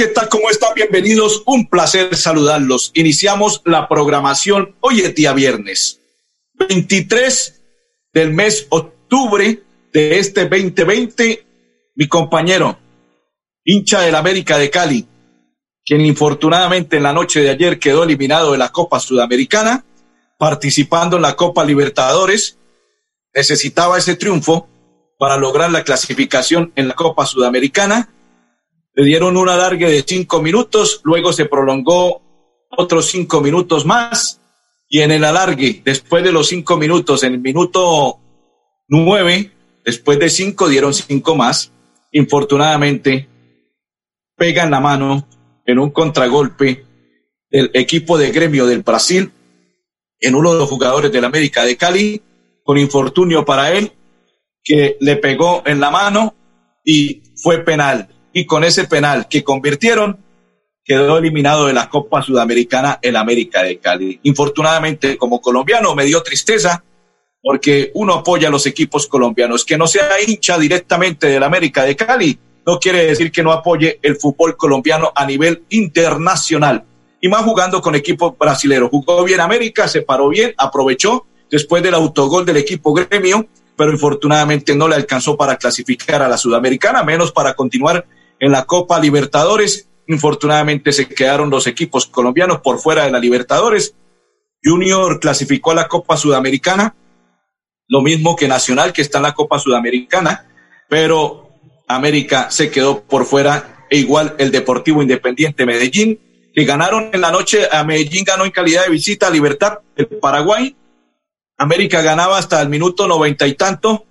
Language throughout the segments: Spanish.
¿Qué tal? ¿Cómo están? Bienvenidos. Un placer saludarlos. Iniciamos la programación. Hoy es día viernes, 23 del mes octubre de este 2020. Mi compañero, hincha del América de Cali, quien infortunadamente en la noche de ayer quedó eliminado de la Copa Sudamericana, participando en la Copa Libertadores, necesitaba ese triunfo para lograr la clasificación en la Copa Sudamericana le dieron un alargue de cinco minutos, luego se prolongó otros cinco minutos más y en el alargue, después de los cinco minutos, en el minuto nueve, después de cinco dieron cinco más. Infortunadamente, pegan la mano en un contragolpe el equipo de gremio del Brasil en uno de los jugadores del América de Cali, con infortunio para él, que le pegó en la mano y fue penal y con ese penal que convirtieron, quedó eliminado de la Copa Sudamericana el América de Cali. Infortunadamente, como colombiano, me dio tristeza porque uno apoya a los equipos colombianos. Que no sea hincha directamente del América de Cali no quiere decir que no apoye el fútbol colombiano a nivel internacional. Y más jugando con equipos brasileños. Jugó bien América, se paró bien, aprovechó después del autogol del equipo gremio, pero infortunadamente no le alcanzó para clasificar a la Sudamericana, menos para continuar en la Copa Libertadores. Infortunadamente se quedaron los equipos colombianos por fuera de la Libertadores. Junior clasificó a la Copa Sudamericana, lo mismo que Nacional, que está en la Copa Sudamericana, pero América se quedó por fuera, e igual el Deportivo Independiente Medellín, que ganaron en la noche, a Medellín ganó en calidad de visita a Libertad, el Paraguay. América ganaba hasta el minuto noventa y tanto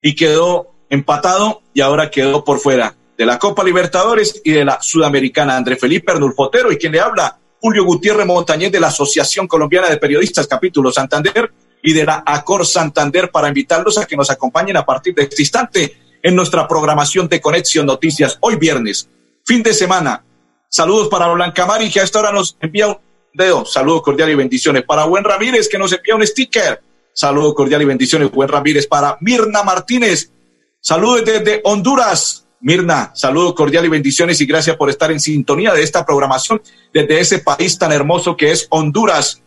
y quedó empatado y ahora quedó por fuera de la Copa Libertadores y de la Sudamericana. André Felipe Arnulfotero y quien le habla, Julio Gutiérrez Montañez de la Asociación Colombiana de Periodistas Capítulo Santander y de la Acor Santander para invitarlos a que nos acompañen a partir de este instante en nuestra programación de Conexión Noticias hoy viernes, fin de semana. Saludos para Blanca Mari que a esta hora nos envía un dedo. Saludos cordiales y bendiciones. Para Buen Ramírez que nos envía un sticker. Saludos cordiales y bendiciones, Buen Ramírez. Para Mirna Martínez. Saludos desde Honduras. Mirna, saludo cordial y bendiciones y gracias por estar en sintonía de esta programación desde ese país tan hermoso que es Honduras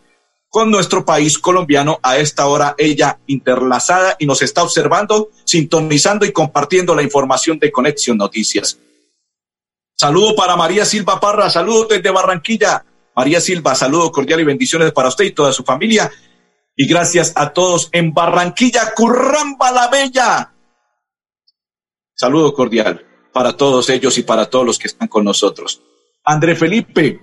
con nuestro país colombiano a esta hora ella interlazada y nos está observando, sintonizando y compartiendo la información de Conexión Noticias. Saludo para María Silva Parra, saludos desde Barranquilla. María Silva, saludo cordial y bendiciones para usted y toda su familia. Y gracias a todos en Barranquilla, Curramba la Bella, Saludo cordial para todos ellos y para todos los que están con nosotros. André Felipe,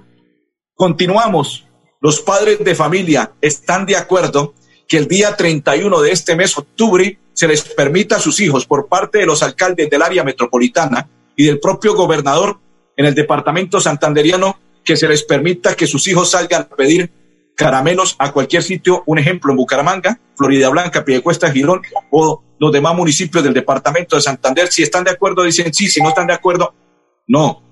continuamos. Los padres de familia están de acuerdo que el día 31 de este mes, octubre, se les permita a sus hijos por parte de los alcaldes del área metropolitana y del propio gobernador en el departamento santanderiano que se les permita que sus hijos salgan a pedir caramelos a cualquier sitio, un ejemplo en Bucaramanga, Florida Blanca, Piedecuesta, Girón o los demás municipios del departamento de Santander. Si están de acuerdo, dicen sí, si no están de acuerdo, no.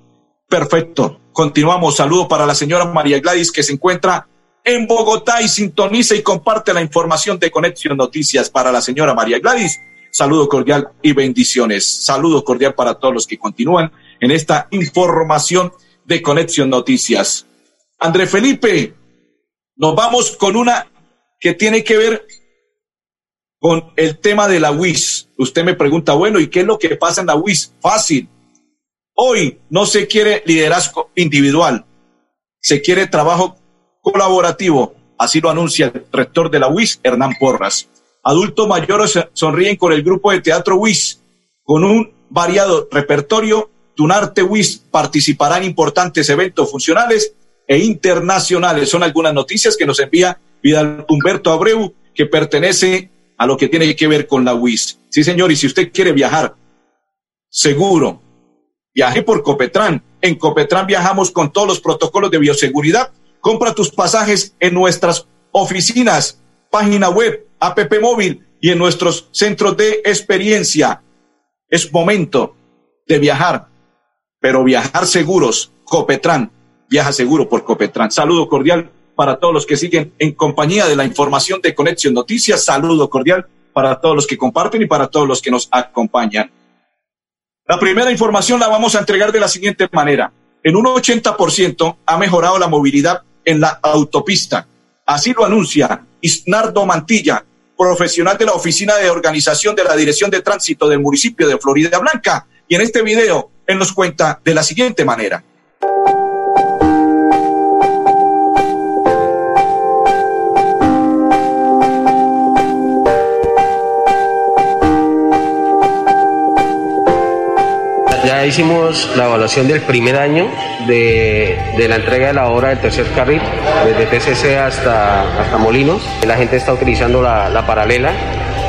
Perfecto. Continuamos. Saludo para la señora María Gladys que se encuentra en Bogotá y sintoniza y comparte la información de Conexión Noticias para la señora María Gladys. Saludo cordial y bendiciones. Saludo cordial para todos los que continúan en esta información de Conexión Noticias. André Felipe, nos vamos con una que tiene que ver con el tema de la WIS. Usted me pregunta, bueno, ¿y qué es lo que pasa en la WIS? Fácil. Hoy no se quiere liderazgo individual, se quiere trabajo colaborativo. Así lo anuncia el rector de la WIS, Hernán Porras. Adultos mayores sonríen con el grupo de teatro WIS, con un variado repertorio. Tunarte WIS participará en importantes eventos funcionales e internacionales. Son algunas noticias que nos envía Vidal Humberto Abreu, que pertenece a lo que tiene que ver con la WIS. Sí, señor, y si usted quiere viajar seguro Viaje por Copetran. En Copetran viajamos con todos los protocolos de bioseguridad. Compra tus pasajes en nuestras oficinas, página web, app móvil y en nuestros centros de experiencia. Es momento de viajar, pero viajar seguros. Copetran, viaja seguro por Copetran. Saludo cordial para todos los que siguen en compañía de la información de Conexión Noticias. Saludo cordial para todos los que comparten y para todos los que nos acompañan. La primera información la vamos a entregar de la siguiente manera. En un 80% ha mejorado la movilidad en la autopista. Así lo anuncia Isnardo Mantilla, profesional de la Oficina de Organización de la Dirección de Tránsito del municipio de Florida Blanca. Y en este video, él nos cuenta de la siguiente manera. Ya hicimos la evaluación del primer año de, la entrega de la obra del tercer carril, desde TCC hasta, hasta Molinos. La gente está utilizando la, la paralela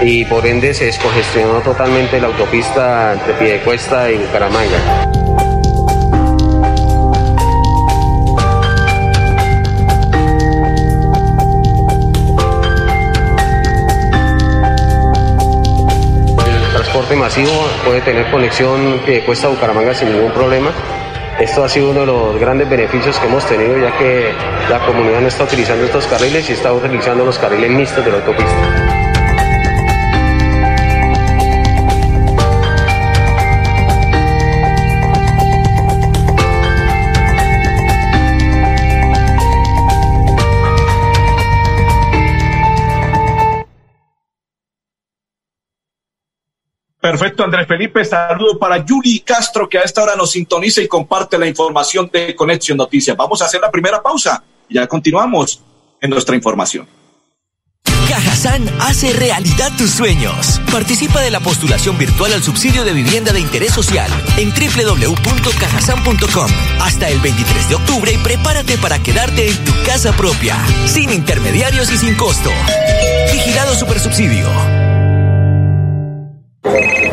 y por ende se descongestionó totalmente la autopista entre Piedecuesta y Bucaramanga. Puede tener conexión que cuesta Bucaramanga sin ningún problema. Esto ha sido uno de los grandes beneficios que hemos tenido ya que la comunidad no está utilizando estos carriles y está utilizando los carriles mixtos de la autopista. Perfecto, Andrés Felipe. Saludo para Yuli Castro, que a esta hora nos sintoniza y comparte la información de Conexión Noticias. Vamos a hacer la primera pausa y ya continuamos en nuestra información. Cajazán hace realidad tus sueños. Participa de la postulación virtual al subsidio de vivienda de interés social en www.cajazán.com hasta el 23 de octubre y prepárate para quedarte en tu casa propia, sin intermediarios y sin costo. Vigilado Supersubsidio.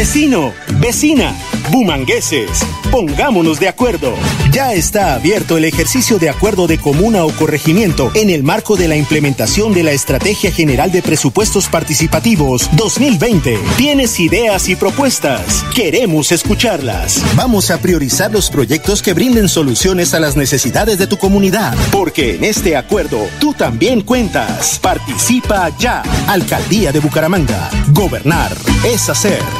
Vecino, vecina, bumangueses, pongámonos de acuerdo. Ya está abierto el ejercicio de acuerdo de comuna o corregimiento en el marco de la implementación de la Estrategia General de Presupuestos Participativos 2020. ¿Tienes ideas y propuestas? Queremos escucharlas. Vamos a priorizar los proyectos que brinden soluciones a las necesidades de tu comunidad, porque en este acuerdo tú también cuentas. Participa ya. Alcaldía de Bucaramanga. Gobernar es hacer.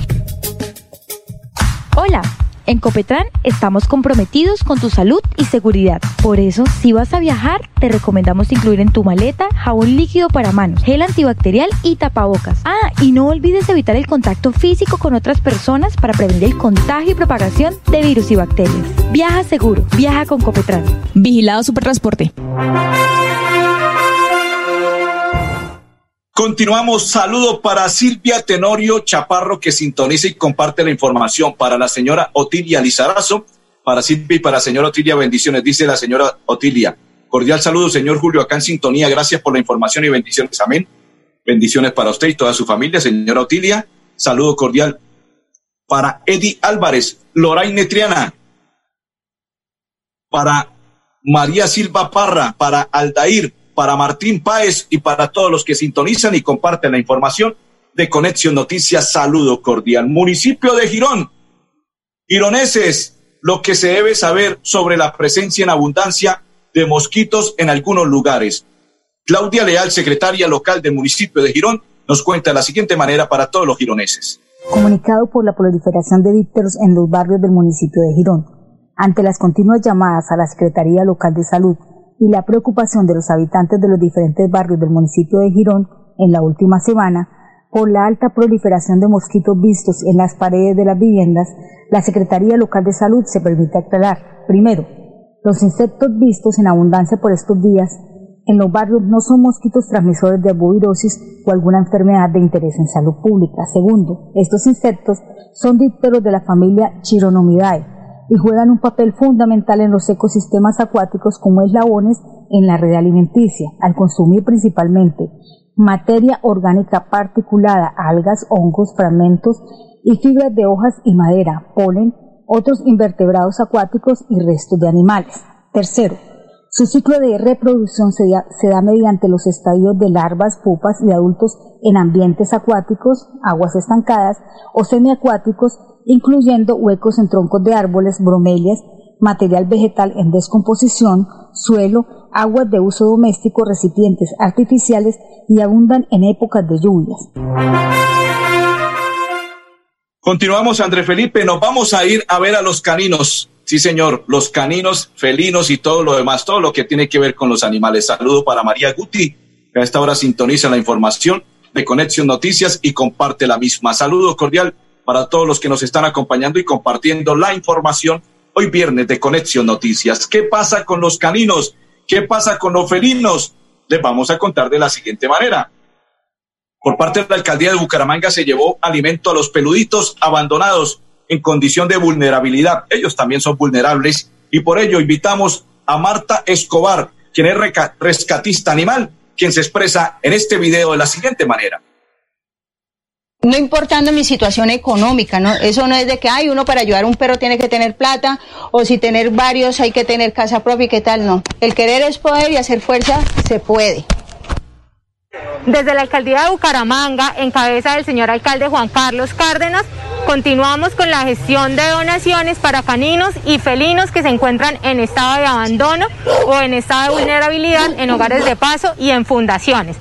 Hola. En Copetran estamos comprometidos con tu salud y seguridad. Por eso, si vas a viajar, te recomendamos incluir en tu maleta jabón líquido para manos, gel antibacterial y tapabocas. Ah, y no olvides evitar el contacto físico con otras personas para prevenir el contagio y propagación de virus y bacterias. Viaja seguro, viaja con Copetran. Vigilado Supertransporte. Continuamos. Saludo para Silvia Tenorio Chaparro que sintoniza y comparte la información. Para la señora Otilia Lizarazo, para Silvia y para la señora Otilia, bendiciones. Dice la señora Otilia. Cordial saludo, señor Julio, acá en sintonía. Gracias por la información y bendiciones. Amén. Bendiciones para usted y toda su familia, señora Otilia. Saludo cordial para Eddie Álvarez, Loraine Triana, para María Silva Parra, para Aldair, para Martín Páez y para todos los que sintonizan y comparten la información de Conexión Noticias. Saludo cordial. Municipio de Girón. Gironeses, lo que se debe saber sobre la presencia en abundancia de mosquitos en algunos lugares. Claudia Leal, secretaria local del municipio de Girón, nos cuenta de la siguiente manera para todos los gironeses. Comunicado por la proliferación de dípteros en los barrios del municipio de Girón, ante las continuas llamadas a la Secretaría Local de Salud y la preocupación de los habitantes de los diferentes barrios del municipio de Girón en la última semana por la alta proliferación de mosquitos vistos en las paredes de las viviendas, la Secretaría Local de Salud se permite aclarar, primero, los insectos vistos en abundancia por estos días en los barrios no son mosquitos transmisores de arbovirosis o alguna enfermedad de interés en salud pública. Segundo, estos insectos son dípteros de la familia Chironomidae y juegan un papel fundamental en los ecosistemas acuáticos como eslabones en la red alimenticia, al consumir principalmente materia orgánica particulada, algas, hongos, fragmentos y fibras de hojas y madera, polen, otros invertebrados acuáticos y restos de animales. Tercero, su ciclo de reproducción se da, se da, mediante los estadios de larvas, pupas y adultos en ambientes acuáticos, aguas estancadas o semiacuáticos, incluyendo huecos en troncos de árboles, bromelias, material vegetal en descomposición, suelo, aguas de uso doméstico, recipientes artificiales y abundan en épocas de lluvias. Continuamos, André Felipe. Nos vamos a ir a ver a los caninos. Sí, señor, los caninos, felinos y todo lo demás, todo lo que tiene que ver con los animales. Saludo para María Guti, que a esta hora sintoniza la información de Conexión Noticias y comparte la misma. Saludo cordial para todos los que nos están acompañando y compartiendo la información hoy viernes de Conexión Noticias. ¿Qué pasa con los caninos? ¿Qué pasa con los felinos? Les vamos a contar de la siguiente manera. Por parte de la alcaldía de Bucaramanga se llevó alimento a los peluditos abandonados en condición de vulnerabilidad. Ellos también son vulnerables y por ello invitamos a Marta Escobar, quien es rescatista animal, quien se expresa en este video de la siguiente manera. No importando mi situación económica, ¿no? Eso no es de que hay uno para ayudar a un perro tiene que tener plata o si tener varios hay que tener casa propia y qué tal, no. El querer es poder y hacer fuerza se puede. Desde la alcaldía de Bucaramanga, en cabeza del señor alcalde Juan Carlos Cárdenas, continuamos con la gestión de donaciones para caninos y felinos que se encuentran en estado de abandono o en estado de vulnerabilidad en hogares de paso y en fundaciones.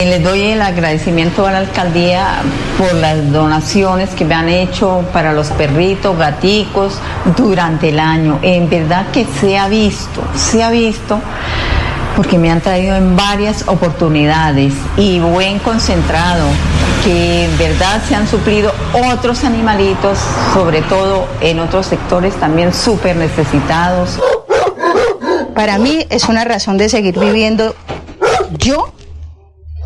Les doy el agradecimiento a la alcaldía por las donaciones que me han hecho para los perritos, gaticos durante el año. En verdad que se ha visto, se ha visto porque me han traído en varias oportunidades y buen concentrado, que en verdad se han suplido otros animalitos, sobre todo en otros sectores también súper necesitados. Para mí es una razón de seguir viviendo yo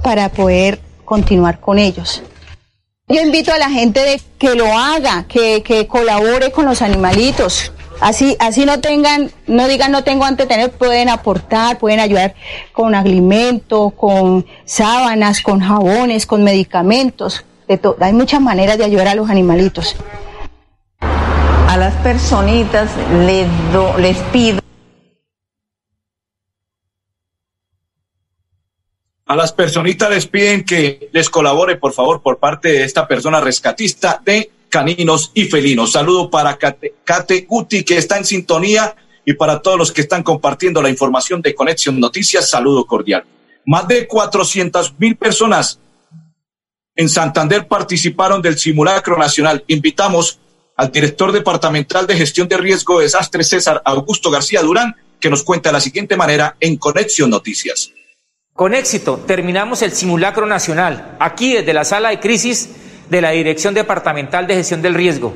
para poder continuar con ellos. Yo invito a la gente de que lo haga, que, que colabore con los animalitos, Así, así no tengan, no digan no tengo antes tener, pueden aportar, pueden ayudar con alimento, con sábanas, con jabones, con medicamentos. De Hay muchas maneras de ayudar a los animalitos. a las personitas les, les pido A las personitas les piden que les colabore, por favor, por parte de esta persona rescatista de caninos y felinos. Saludo para Kate, Kate Guti, que está en sintonía, y para todos los que están compartiendo la información de Conexión Noticias, saludo cordial. Más de 400 mil personas en Santander participaron del simulacro nacional. Invitamos al director departamental de gestión de riesgo de desastre, César Augusto García Durán, que nos cuenta de la siguiente manera en Conexión Noticias. Con éxito terminamos el simulacro nacional, aquí desde la sala de crisis de la Dirección Departamental de Gestión del Riesgo.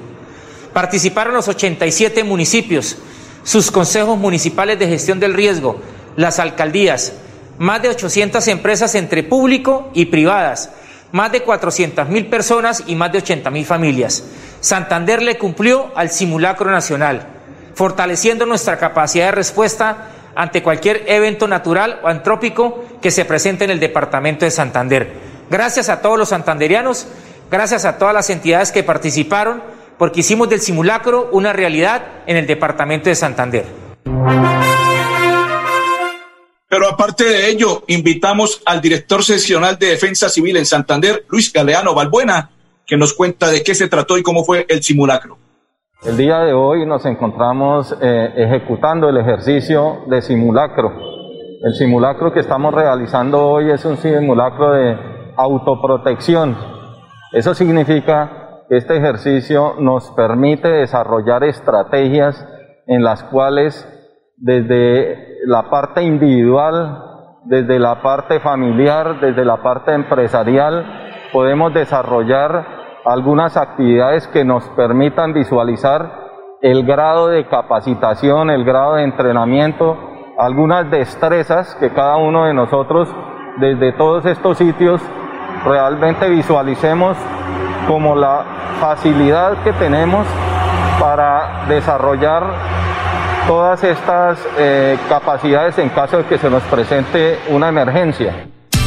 Participaron los 87 municipios, sus consejos municipales de gestión del riesgo, las alcaldías, más de 800 empresas entre público y privadas, más de 400 mil personas y más de 80 mil familias. Santander le cumplió al simulacro nacional, fortaleciendo nuestra capacidad de respuesta ante cualquier evento natural o antrópico que se presente en el departamento de Santander. Gracias a todos los santanderianos, gracias a todas las entidades que participaron, porque hicimos del simulacro una realidad en el departamento de Santander. Pero aparte de ello, invitamos al director seccional de Defensa Civil en Santander, Luis Galeano Balbuena, que nos cuenta de qué se trató y cómo fue el simulacro. El día de hoy nos encontramos eh, ejecutando el ejercicio de simulacro. El simulacro que estamos realizando hoy es un simulacro de autoprotección. Eso significa que este ejercicio nos permite desarrollar estrategias en las cuales desde la parte individual, desde la parte familiar, desde la parte empresarial, podemos desarrollar algunas actividades que nos permitan visualizar el grado de capacitación, el grado de entrenamiento, algunas destrezas que cada uno de nosotros desde todos estos sitios realmente visualicemos como la facilidad que tenemos para desarrollar todas estas eh, capacidades en caso de que se nos presente una emergencia.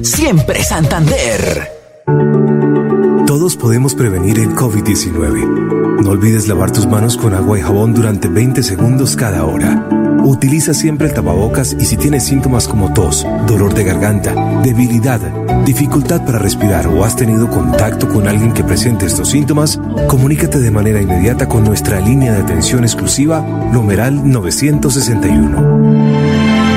Siempre Santander. Todos podemos prevenir el COVID-19. No olvides lavar tus manos con agua y jabón durante 20 segundos cada hora. Utiliza siempre el tapabocas y si tienes síntomas como tos, dolor de garganta, debilidad, dificultad para respirar o has tenido contacto con alguien que presente estos síntomas, comunícate de manera inmediata con nuestra línea de atención exclusiva numeral 961.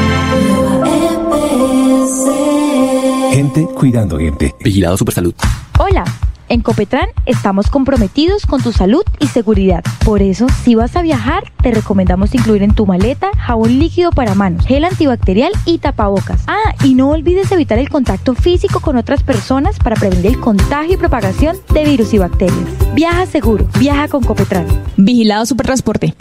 Gente cuidando gente. Vigilado Supersalud. Hola. En Copetran estamos comprometidos con tu salud y seguridad. Por eso, si vas a viajar, te recomendamos incluir en tu maleta jabón líquido para manos, gel antibacterial y tapabocas. Ah, y no olvides evitar el contacto físico con otras personas para prevenir el contagio y propagación de virus y bacterias. Viaja seguro, viaja con Copetran. Vigilado Supertransporte.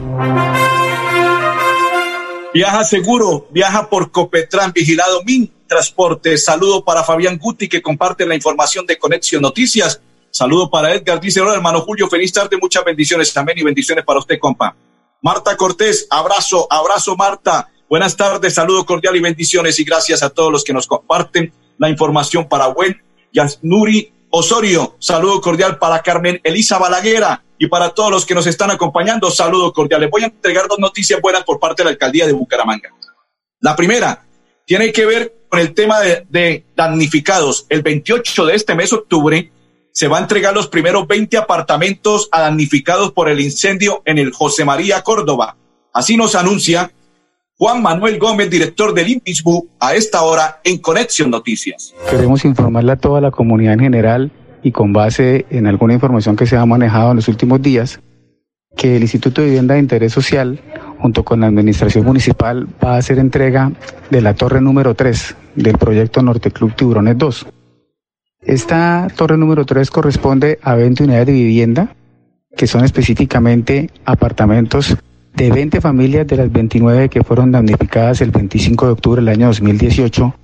Viaja seguro, viaja por Copetran, vigilado Min Transporte. Saludo para Fabián Guti que comparte la información de Conexión Noticias Saludo para Edgar, dice, hola hermano Julio, feliz tarde, muchas bendiciones también y bendiciones para usted, compa. Marta Cortés, abrazo, abrazo Marta. Buenas tardes, saludo cordial y bendiciones y gracias a todos los que nos comparten la información para Buen Yasnuri Osorio. Saludo cordial para Carmen Elisa Balaguera y para todos los que nos están acompañando. Saludo cordial. Les voy a entregar dos noticias buenas por parte de la alcaldía de Bucaramanga. La primera tiene que ver con el tema de, de damnificados. El 28 de este mes, octubre, se va a entregar los primeros 20 apartamentos damnificados por el incendio en el José María Córdoba. Así nos anuncia Juan Manuel Gómez, director del INPISBU, a esta hora en Conexión Noticias. Queremos informarle a toda la comunidad en general y con base en alguna información que se ha manejado en los últimos días, que el Instituto de Vivienda de Interés Social, junto con la Administración Municipal, va a hacer entrega de la torre número 3 del proyecto Norte Club Tiburones 2. Esta torre número 3 corresponde a 20 unidades de vivienda, que son específicamente apartamentos de 20 familias de las 29 que fueron damnificadas el 25 de octubre del año 2018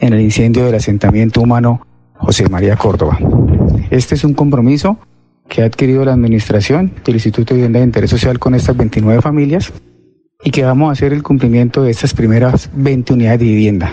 en el incendio del asentamiento humano José María Córdoba. Este es un compromiso que ha adquirido la Administración del Instituto de Vivienda de Interés Social con estas 29 familias y que vamos a hacer el cumplimiento de estas primeras 20 unidades de vivienda.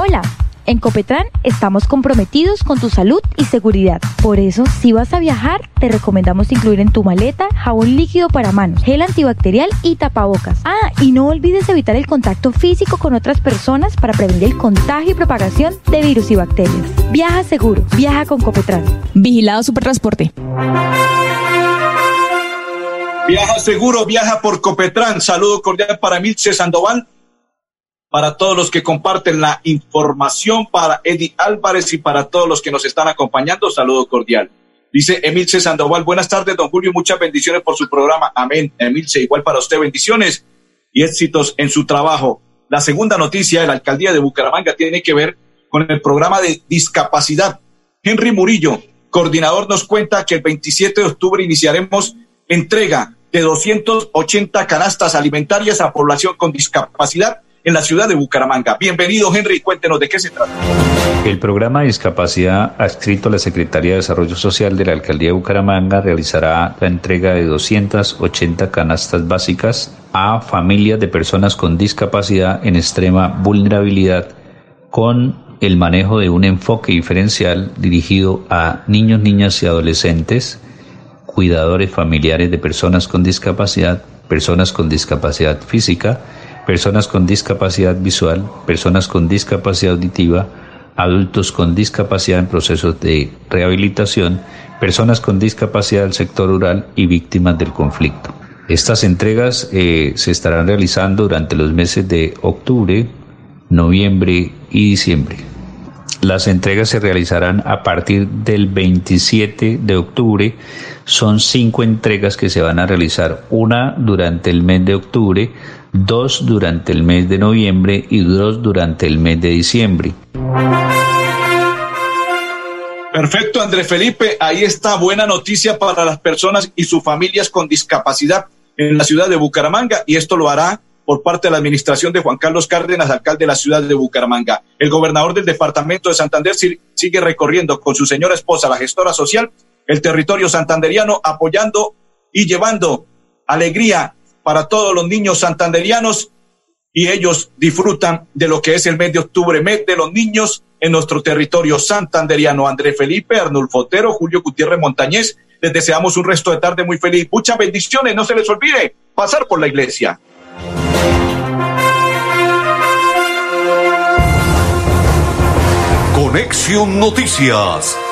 Hola, en Copetran estamos comprometidos con tu salud y seguridad. Por eso, si vas a viajar, te recomendamos incluir en tu maleta jabón líquido para manos, gel antibacterial y tapabocas. Ah, y no olvides evitar el contacto físico con otras personas para prevenir el contagio y propagación de virus y bacterias. Viaja seguro, viaja con Copetran. Vigilado Supertransporte. Viaja seguro, viaja por Copetran. Saludo cordial para Milce Sandoval para todos los que comparten la información, para Eddie Álvarez y para todos los que nos están acompañando, saludo cordial. Dice Emilce Sandoval, buenas tardes, don Julio, muchas bendiciones por su programa. Amén. Emilce, igual para usted, bendiciones y éxitos en su trabajo. La segunda noticia de la alcaldía de Bucaramanga tiene que ver con el programa de discapacidad. Henry Murillo, coordinador, nos cuenta que el 27 de octubre iniciaremos entrega de 280 canastas alimentarias a población con discapacidad en la ciudad de Bucaramanga. Bienvenido, Henry, cuéntenos de qué se trata. El programa de discapacidad adscrito a la Secretaría de Desarrollo Social de la Alcaldía de Bucaramanga realizará la entrega de 280 canastas básicas a familias de personas con discapacidad en extrema vulnerabilidad con el manejo de un enfoque diferencial dirigido a niños, niñas y adolescentes, cuidadores familiares de personas con discapacidad personas con discapacidad física, personas con discapacidad visual, personas con discapacidad auditiva, adultos con discapacidad en procesos de rehabilitación, personas con discapacidad del sector rural y víctimas del conflicto. Estas entregas eh, se estarán realizando durante los meses de octubre, noviembre y diciembre. Las entregas se realizarán a partir del 27 de octubre. Son cinco entregas que se van a realizar, una durante el mes de octubre, dos durante el mes de noviembre y dos durante el mes de diciembre. Perfecto, André Felipe. Ahí está buena noticia para las personas y sus familias con discapacidad en la ciudad de Bucaramanga y esto lo hará por parte de la administración de Juan Carlos Cárdenas, alcalde de la ciudad de Bucaramanga. El gobernador del departamento de Santander sigue recorriendo con su señora esposa, la gestora social, el territorio santanderiano, apoyando y llevando alegría para todos los niños santanderianos y ellos disfrutan de lo que es el mes de octubre, mes de los niños en nuestro territorio santanderiano. André Felipe, Arnulfo Otero, Julio Gutiérrez Montañez, les deseamos un resto de tarde muy feliz. Muchas bendiciones, no se les olvide pasar por la iglesia. Conexión Noticias